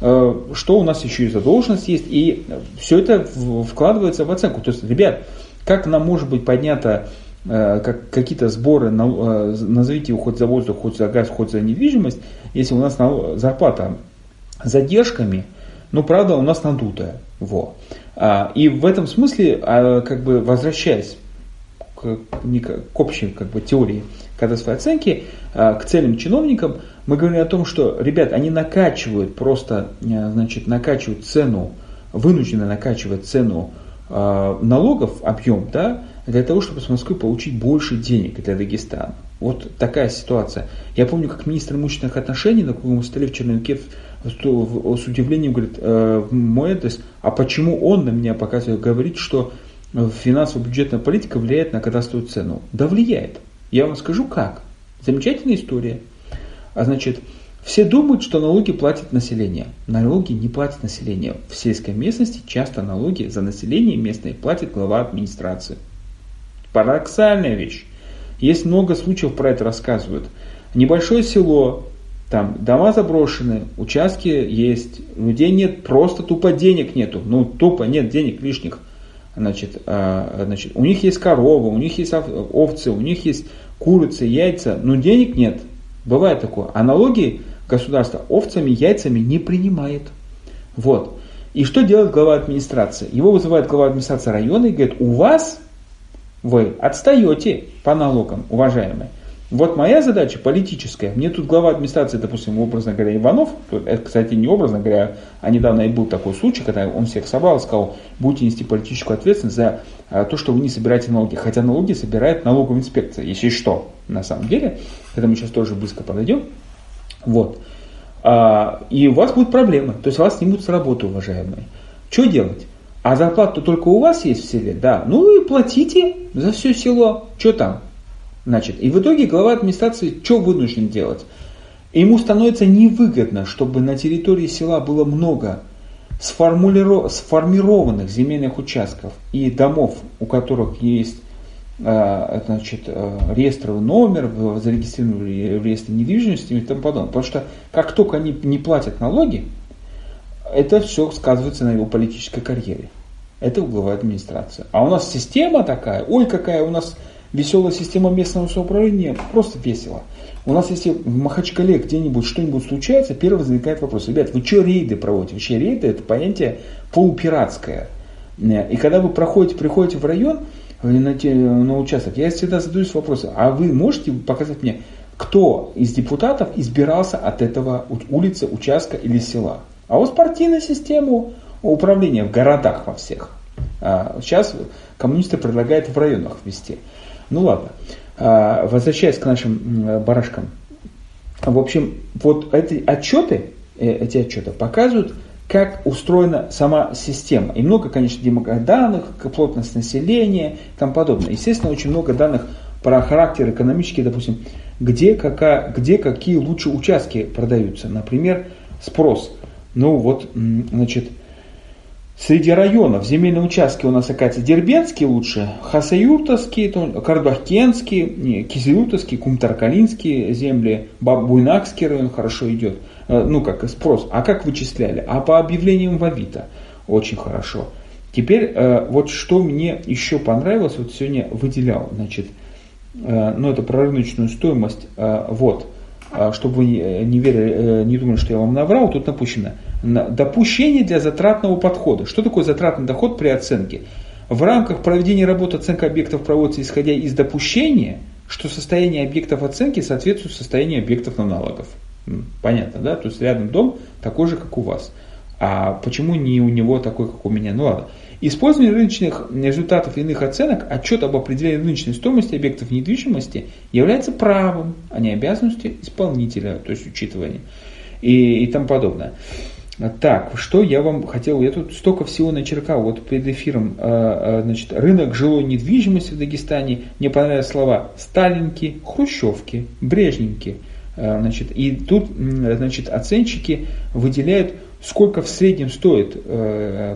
Speaker 1: э, что у нас еще и задолженность есть. И все это вкладывается в оценку. То есть, ребят, как нам может быть поднято как какие-то сборы, назовите его хоть за воздух, хоть за газ, хоть за недвижимость, если у нас зарплата задержками, но правда у нас надутая. Во. А, и в этом смысле, а, как бы возвращаясь к, к общей как бы, теории кадастровой оценки, а, к целям чиновникам, мы говорим о том, что, ребят, они накачивают просто, значит, накачивают цену, вынуждены накачивать цену налогов, объем, да, для того, чтобы с Москвы получить больше денег для Дагестана. Вот такая ситуация. Я помню, как министр имущественных отношений на круглом столе в Черновике с удивлением говорит, э, мой адрес, а почему он на меня показывает, говорит, что финансово-бюджетная политика влияет на кадастровую цену? Да влияет. Я вам скажу как. Замечательная история. А значит, все думают, что налоги платит население. Налоги не платит население. В сельской местности часто налоги за население местное платит глава администрации. Парадоксальная вещь. Есть много случаев про это рассказывают. Небольшое село, там дома заброшены, участки есть, людей нет, просто тупо денег нету. Ну, тупо нет денег лишних. Значит, а, значит, у них есть корова, у них есть овцы, у них есть курицы, яйца, но денег нет. Бывает такое. А налоги государство овцами, яйцами не принимает. Вот. И что делает глава администрации? Его вызывает глава администрации района и говорит, у вас вы отстаете по налогам, уважаемые. Вот моя задача политическая. Мне тут глава администрации, допустим, образно говоря, Иванов, это, кстати, не образно говоря, а недавно и был такой случай, когда он всех собрал и сказал, будете нести политическую ответственность за а, то, что вы не собираете налоги. Хотя налоги собирает налоговая инспекция, если что, на самом деле. Это мы сейчас тоже быстро подойдем. Вот. А, и у вас будет проблема. То есть вас снимут с работы, уважаемые. Что делать? А зарплата только у вас есть в селе? Да. Ну и платите за все село. Что там? Значит, и в итоге глава администрации что вынужден делать? Ему становится невыгодно, чтобы на территории села было много сформированных земельных участков и домов, у которых есть а, значит, а, реестровый номер, зарегистрированы в реестре недвижимости и тому подобное. Потому что как только они не платят налоги, это все сказывается на его политической карьере. Это угловая администрация. А у нас система такая, ой, какая у нас веселая система местного самоуправления, просто весело. У нас если в Махачкале где-нибудь что-нибудь случается, первый возникает вопрос, ребят, вы что рейды проводите? Вообще рейды это понятие полупиратское. И когда вы проходите, приходите в район, на, на участок, я всегда задаюсь вопросом, а вы можете показать мне, кто из депутатов избирался от этого улицы, участка или села? А вот партийная система управления в городах во всех. А сейчас коммунисты предлагают в районах ввести. Ну ладно. А, возвращаясь к нашим барашкам. В общем, вот эти отчеты, э, эти отчеты показывают, как устроена сама система. И много, конечно, данных, плотность населения и тому подобное. Естественно, очень много данных про характер экономический, допустим, где, какая, где какие лучшие участки продаются. Например, спрос. Ну вот, значит, Среди районов земельные участки у нас, оказывается, Дербенский лучше, Хасаюртовский, Карбахкенский, Кизилютовский, Кумтаркалинские земли, Буйнакский район хорошо идет. Э, ну, как спрос. А как вычисляли? А по объявлениям в Авито очень хорошо. Теперь э, вот что мне еще понравилось, вот сегодня выделял, значит, э, ну это про рыночную стоимость, вот, чтобы вы не, верили, не думали, что я вам наврал, тут напущено – Допущение для затратного подхода. Что такое затратный доход при оценке? В рамках проведения работы оценка объектов проводится исходя из допущения, что состояние объектов оценки соответствует состоянию объектов на налогов. Понятно, да? То есть рядом дом такой же, как у вас. А почему не у него такой, как у меня? Ну ладно. Использование рыночных результатов иных оценок, отчет об определении рыночной стоимости объектов недвижимости является правом, а не обязанностью исполнителя, то есть учитывания и, и тому подобное. Так, что я вам хотел, я тут столько всего начеркал, вот перед эфиром, а, а, значит, рынок жилой недвижимости в Дагестане, мне понравились слова сталинки, хрущевки, брежненьки, а, значит, и тут, значит, оценщики выделяют, сколько в среднем стоит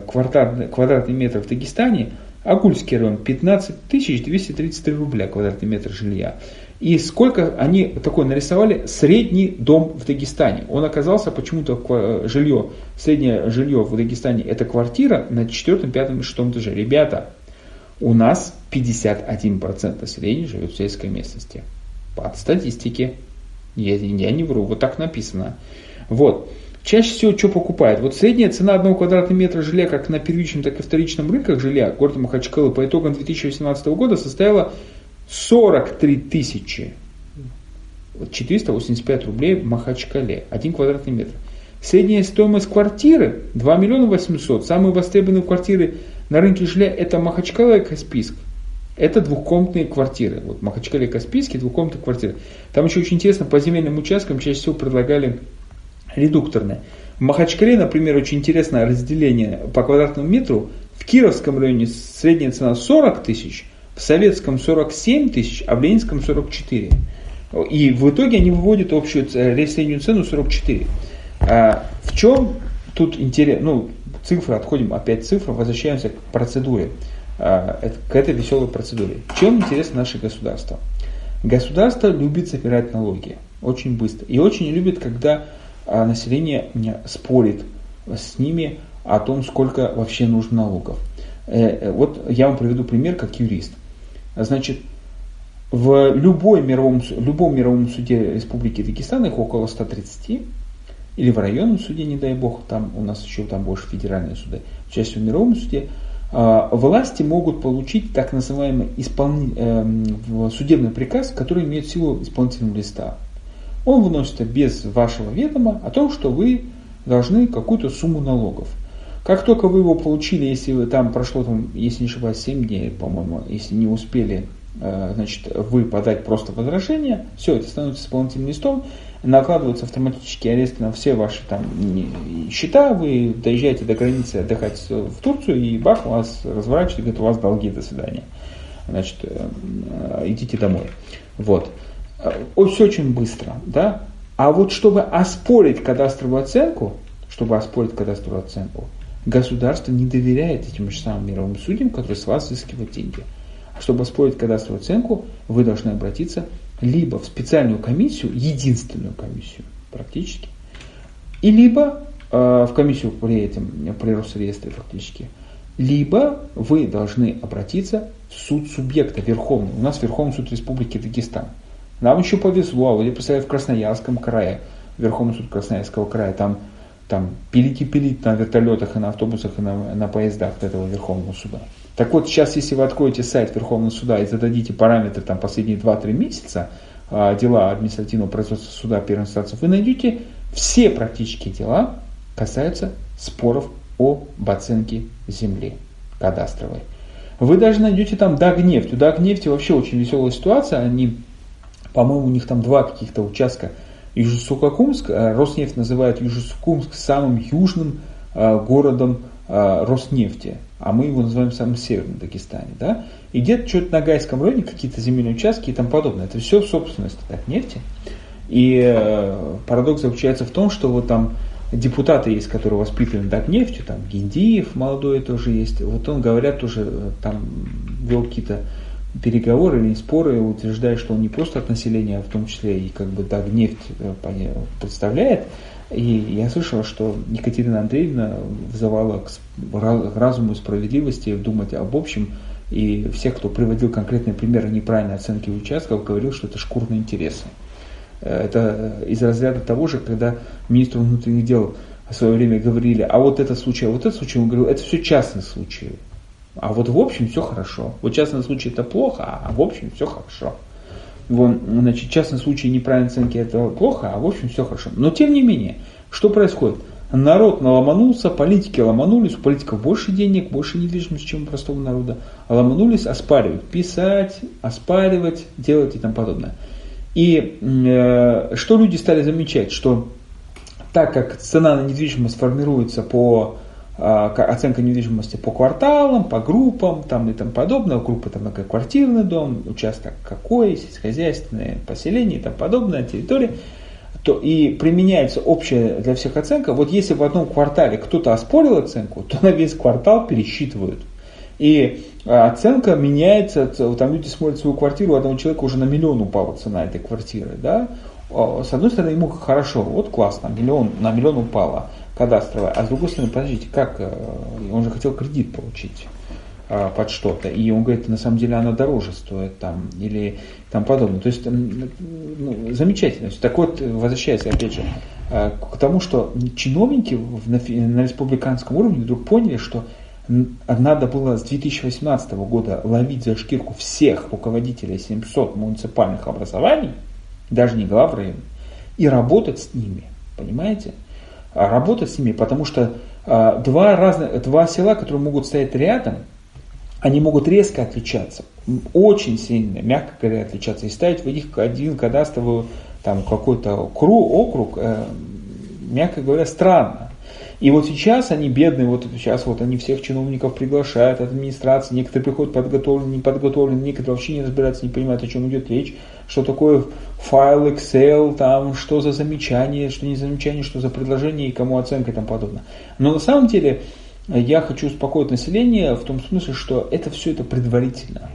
Speaker 1: квадратный, квадратный метр в Дагестане, Агульский район 15 233 рубля квадратный метр жилья. И сколько они такой нарисовали средний дом в Дагестане. Он оказался почему-то жилье, среднее жилье в Дагестане это квартира на четвертом, пятом и шестом этаже. Ребята, у нас 51% населения живет в сельской местности. По статистике. Я, я не вру, вот так написано. Вот. чаще всего что покупают? Вот средняя цена одного квадратного метра жилья как на первичном, так и вторичном рынках жилья города Махачкалы по итогам 2018 года составила 43 тысячи 485 рублей в Махачкале, один квадратный метр. Средняя стоимость квартиры 2 миллиона 800. Самые востребованные квартиры на рынке жилья это Махачкала и Каспийск. Это двухкомнатные квартиры. Вот Махачкале и Каспийске двухкомнатные квартиры. Там еще очень интересно, по земельным участкам чаще всего предлагали редукторные. В Махачкале, например, очень интересное разделение по квадратному метру. В Кировском районе средняя цена 40 тысяч, в Советском 47 тысяч, а в Ленинском 44. И в итоге они выводят общую среднюю цену 44. А в чем тут интерес? Ну, цифры, отходим опять цифры, возвращаемся к процедуре, а, к этой веселой процедуре. Чем интерес наше государство? Государство любит собирать налоги очень быстро. И очень любит, когда а, население спорит с ними о том, сколько вообще нужно налогов. Э, э, вот я вам приведу пример как юрист. Значит, в любой мировом, любом мировом суде Республики Дагестан их около 130, или в районном суде, не дай бог, там у нас еще там больше федеральные суды, чаще в мировом суде, а, власти могут получить так называемый исполни... Эм, судебный приказ, который имеет силу исполнительного листа. Он выносится без вашего ведома о том, что вы должны какую-то сумму налогов. Как только вы его получили, если вы там прошло, там, если не ошибаюсь, 7 дней, по-моему, если не успели Э, значит, вы подать просто возражение, все, это становится исполнительным листом, накладываются автоматические аресты на все ваши там счета, вы доезжаете до границы отдыхать в Турцию, и бах, вас разворачивают, говорят, у вас долги, до свидания. Значит, э, идите домой. Вот. Все очень быстро, да? А вот чтобы оспорить кадастровую оценку, чтобы оспорить кадастровую оценку, государство не доверяет этим же самым мировым судьям, которые с вас взыскивают деньги. Чтобы оспорить кадастровую оценку, вы должны обратиться либо в специальную комиссию, единственную комиссию практически, и либо э, в комиссию при этом, при Росреестре фактически, либо вы должны обратиться в суд субъекта Верховный. У нас Верховный суд Республики Дагестан. Нам еще повезло, вот я представляю, в Красноярском крае, Верховный суд Красноярского края, там, там пилить-пилить на вертолетах и на автобусах и на, на поездах этого Верховного суда. Так вот, сейчас, если вы откроете сайт Верховного суда и зададите параметры там, последние 2-3 месяца, а, дела административного производства суда первой инстанции, вы найдете все практически дела касаются споров об оценке земли кадастровой. Вы даже найдете там Дагнефть. У Дагнефти вообще очень веселая ситуация. Они, по-моему, у них там два каких-то участка. Южно-Сухокумск, а Роснефть называет Южно-Сухокумск самым южным а, городом Роснефти а мы его называем самым северным Дагестане, да, и где-то что-то на Гайском районе какие-то земельные участки и тому подобное. Это все собственность так, нефти. И э, парадокс заключается в том, что вот там депутаты есть, которые воспитаны так нефтью, там Гиндиев молодой тоже есть, вот он, говорят, тоже э, там вел какие-то переговоры или споры, утверждая, что он не просто от населения, а в том числе и как бы так нефть э, представляет, и я слышал, что Екатерина Андреевна вызывала к разуму и справедливости думать об общем, и всех, кто приводил конкретные примеры неправильной оценки участков, говорил, что это шкурные интересы. Э, это из разряда того же, когда министру внутренних дел в свое время говорили, а вот этот случай, а вот этот случай, он говорил, это все частные случаи. А вот в общем все хорошо. Вот частный случай это плохо, а в общем все хорошо. Вон, значит, частный случай неправильной оценки это плохо, а в общем все хорошо. Но тем не менее, что происходит? Народ наломанулся, политики ломанулись, у политиков больше денег, больше недвижимости, чем у простого народа. Ломанулись оспаривать, писать, оспаривать, делать и тому подобное. И э, что люди стали замечать, что так как цена на недвижимость формируется по оценка недвижимости по кварталам, по группам там, и тому подобное. Группа там многоквартирный дом, участок какой, сельскохозяйственное поселение и тому подобное, территория. То и применяется общая для всех оценка. Вот если в одном квартале кто-то оспорил оценку, то на весь квартал пересчитывают. И а, оценка меняется, там люди смотрят свою квартиру, у одного человека уже на миллион упала цена этой квартиры. Да? С одной стороны, ему хорошо, вот классно, миллион, на миллион упала кадастровая. А с другой стороны, подождите, как? Э, он же хотел кредит получить э, под что-то. И он говорит, на самом деле она дороже стоит там, или там подобное. То есть, ну, замечательно. Так вот, возвращаясь опять же э, к тому, что чиновники на республиканском уровне вдруг поняли, что надо было с 2018 года ловить за шкирку всех руководителей 700 муниципальных образований, даже не глав района, и работать с ними, понимаете? А работать с ними, потому что а, два, разных, два села, которые могут стоять рядом, они могут резко отличаться, очень сильно, мягко говоря, отличаться, и ставить в них один кадастровый там какой-то круг, округ, э, мягко говоря, странно. И вот сейчас они бедные, вот сейчас вот они всех чиновников приглашают от администрации, некоторые приходят подготовленные, неподготовленные, некоторые вообще не разбираются, не понимают, о чем идет речь, что такое файл Excel, там, что за замечание, что не замечание, что за предложение и кому оценка и тому подобное. Но на самом деле я хочу успокоить население в том смысле, что это все это предварительно.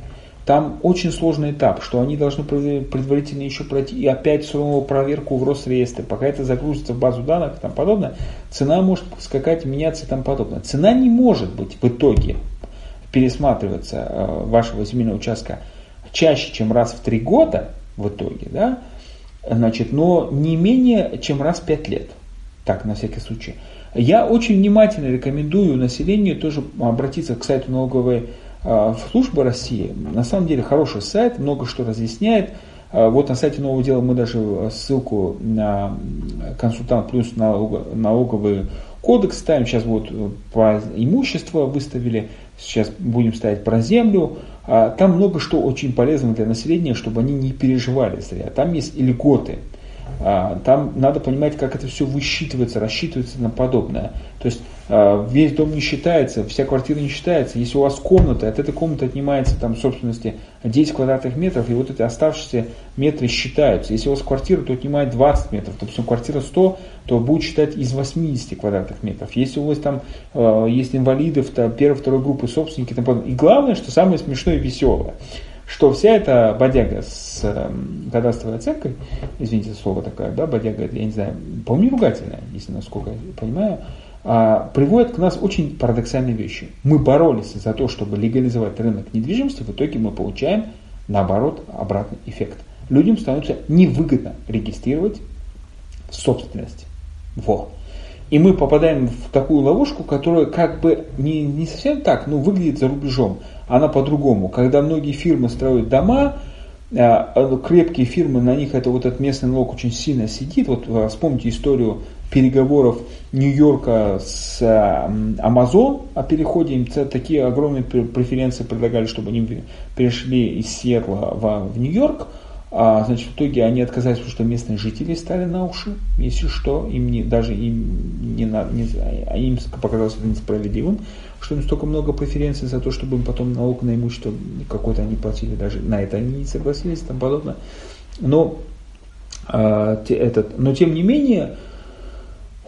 Speaker 1: Там очень сложный этап, что они должны предварительно еще пройти и опять снова проверку в Росреестре. Пока это загрузится в базу данных и тому подобное, цена может скакать, меняться и тому подобное. Цена не может быть в итоге пересматриваться э, вашего земельного участка чаще, чем раз в три года в итоге, да, значит, но не менее, чем раз в пять лет. Так, на всякий случай. Я очень внимательно рекомендую населению тоже обратиться к сайту налоговой а, в службы России. На самом деле хороший сайт, много что разъясняет. А, вот на сайте нового дела мы даже ссылку на консультант плюс налоговый кодекс ставим. Сейчас вот про имущество выставили, сейчас будем ставить про землю. А, там много что очень полезно для населения, чтобы они не переживали зря. Там есть и льготы. Там надо понимать, как это все высчитывается, рассчитывается на подобное. То есть весь дом не считается, вся квартира не считается. Если у вас комната, от этой комнаты отнимается там собственности 10 квадратных метров, и вот эти оставшиеся метры считаются. Если у вас квартира, то отнимает 20 метров, допустим, квартира 100, то будет считать из 80 квадратных метров. Если у вас там э, есть инвалидов, то первой, второй группы собственники, там, и главное, что самое смешное и веселое, что вся эта бодяга с э, кадастровой оценкой, извините слово такое, да, бодяга, я не знаю, по-моему, ругательная, если насколько я понимаю, а, приводит к нас очень парадоксальные вещи. Мы боролись за то, чтобы легализовать рынок недвижимости, в итоге мы получаем, наоборот, обратный эффект. Людям становится невыгодно регистрировать собственность. Во. И мы попадаем в такую ловушку, которая как бы не, не совсем так, но выглядит за рубежом. Она по-другому. Когда многие фирмы строят дома, а, а, крепкие фирмы, на них это вот этот местный налог очень сильно сидит. Вот вспомните историю переговоров Нью-Йорка с Amazon о переходе, им такие огромные преференции предлагали, чтобы они перешли из Сиэтла в, в Нью-Йорк. А, значит, в итоге они отказались, потому что местные жители стали на уши, если что, им не, даже им, не, не, а им показалось это несправедливым, что им столько много преференций за то, чтобы им потом налог на имущество какой-то они платили, даже на это они не согласились и тому подобное. Но, те, этот, но тем не менее,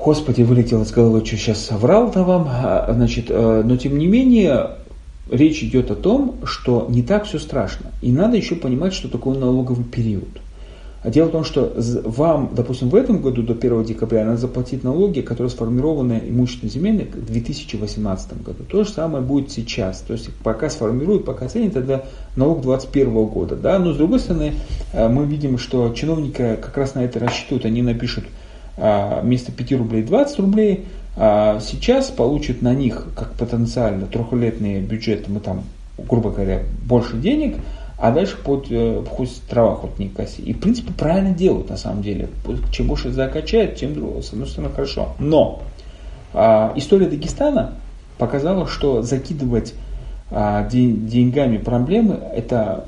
Speaker 1: Господи, вылетел из головы, что сейчас соврал-то вам. А, значит, э, но тем не менее, речь идет о том, что не так все страшно. И надо еще понимать, что такое налоговый период. А дело в том, что вам, допустим, в этом году до 1 декабря надо заплатить налоги, которые сформированы имущественно земельные в 2018 году. То же самое будет сейчас. То есть пока сформируют, пока оценят, это налог 2021 года. Да? Но с другой стороны, э, мы видим, что чиновники как раз на это рассчитывают. Они напишут вместо 5 рублей 20 рублей, а сейчас получит на них, как потенциально трехлетные бюджеты, мы там, грубо говоря, больше денег, а дальше под, э, хоть трава хоть не коси. И, в принципе, правильно делают, на самом деле. Чем больше закачает, тем, с одной стороны, хорошо. Но а, история Дагестана показала, что закидывать а, деньгами проблемы, это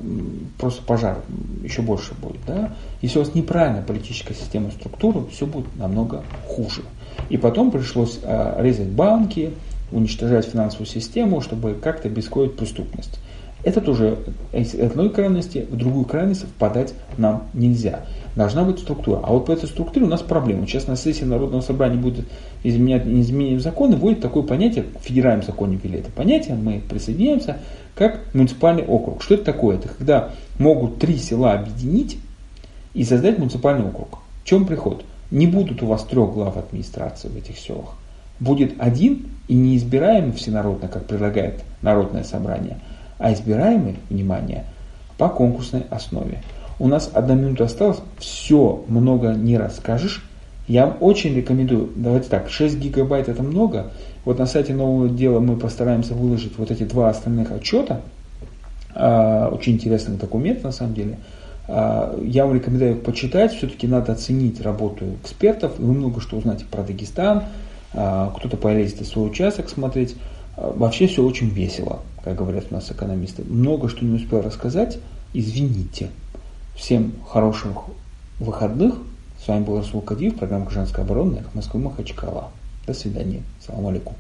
Speaker 1: просто пожар еще больше будет. Да? Если у вас неправильная политическая система структура, все будет намного хуже. И потом пришлось а, резать банки, уничтожать финансовую систему, чтобы как-то обескровить преступность. Это тоже из одной крайности в другую крайность впадать нам нельзя. Должна быть структура. А вот по этой структуре у нас проблема. Сейчас на сессии Народного собрания будет изменять, изменение закона, вводит такое понятие, в федеральном законе ввели это понятие, мы присоединяемся, как муниципальный округ. Что это такое? Это когда могут три села объединить и создать муниципальный округ. В чем приход? Не будут у вас трех глав администрации в этих селах. Будет один и неизбираемый всенародно, как предлагает Народное собрание – а избираемый, внимание, по конкурсной основе. У нас одна минута осталась, все много не расскажешь, Я вам очень рекомендую, давайте так, 6 гигабайт это много. Вот на сайте нового дела мы постараемся выложить вот эти два остальных отчета. А, очень интересный документ на самом деле. А, я вам рекомендую их почитать. Все-таки надо оценить работу экспертов. Вы много что узнаете про Дагестан. А, кто-то полезет свой участок смотреть. Вообще все очень весело, как говорят у нас экономисты. Много что не успел рассказать. Извините. Всем хороших выходных. С вами был Расул Кадиев, программа «Гражданская оборона» Москвы Махачкала. До свидания. Салам алейкум.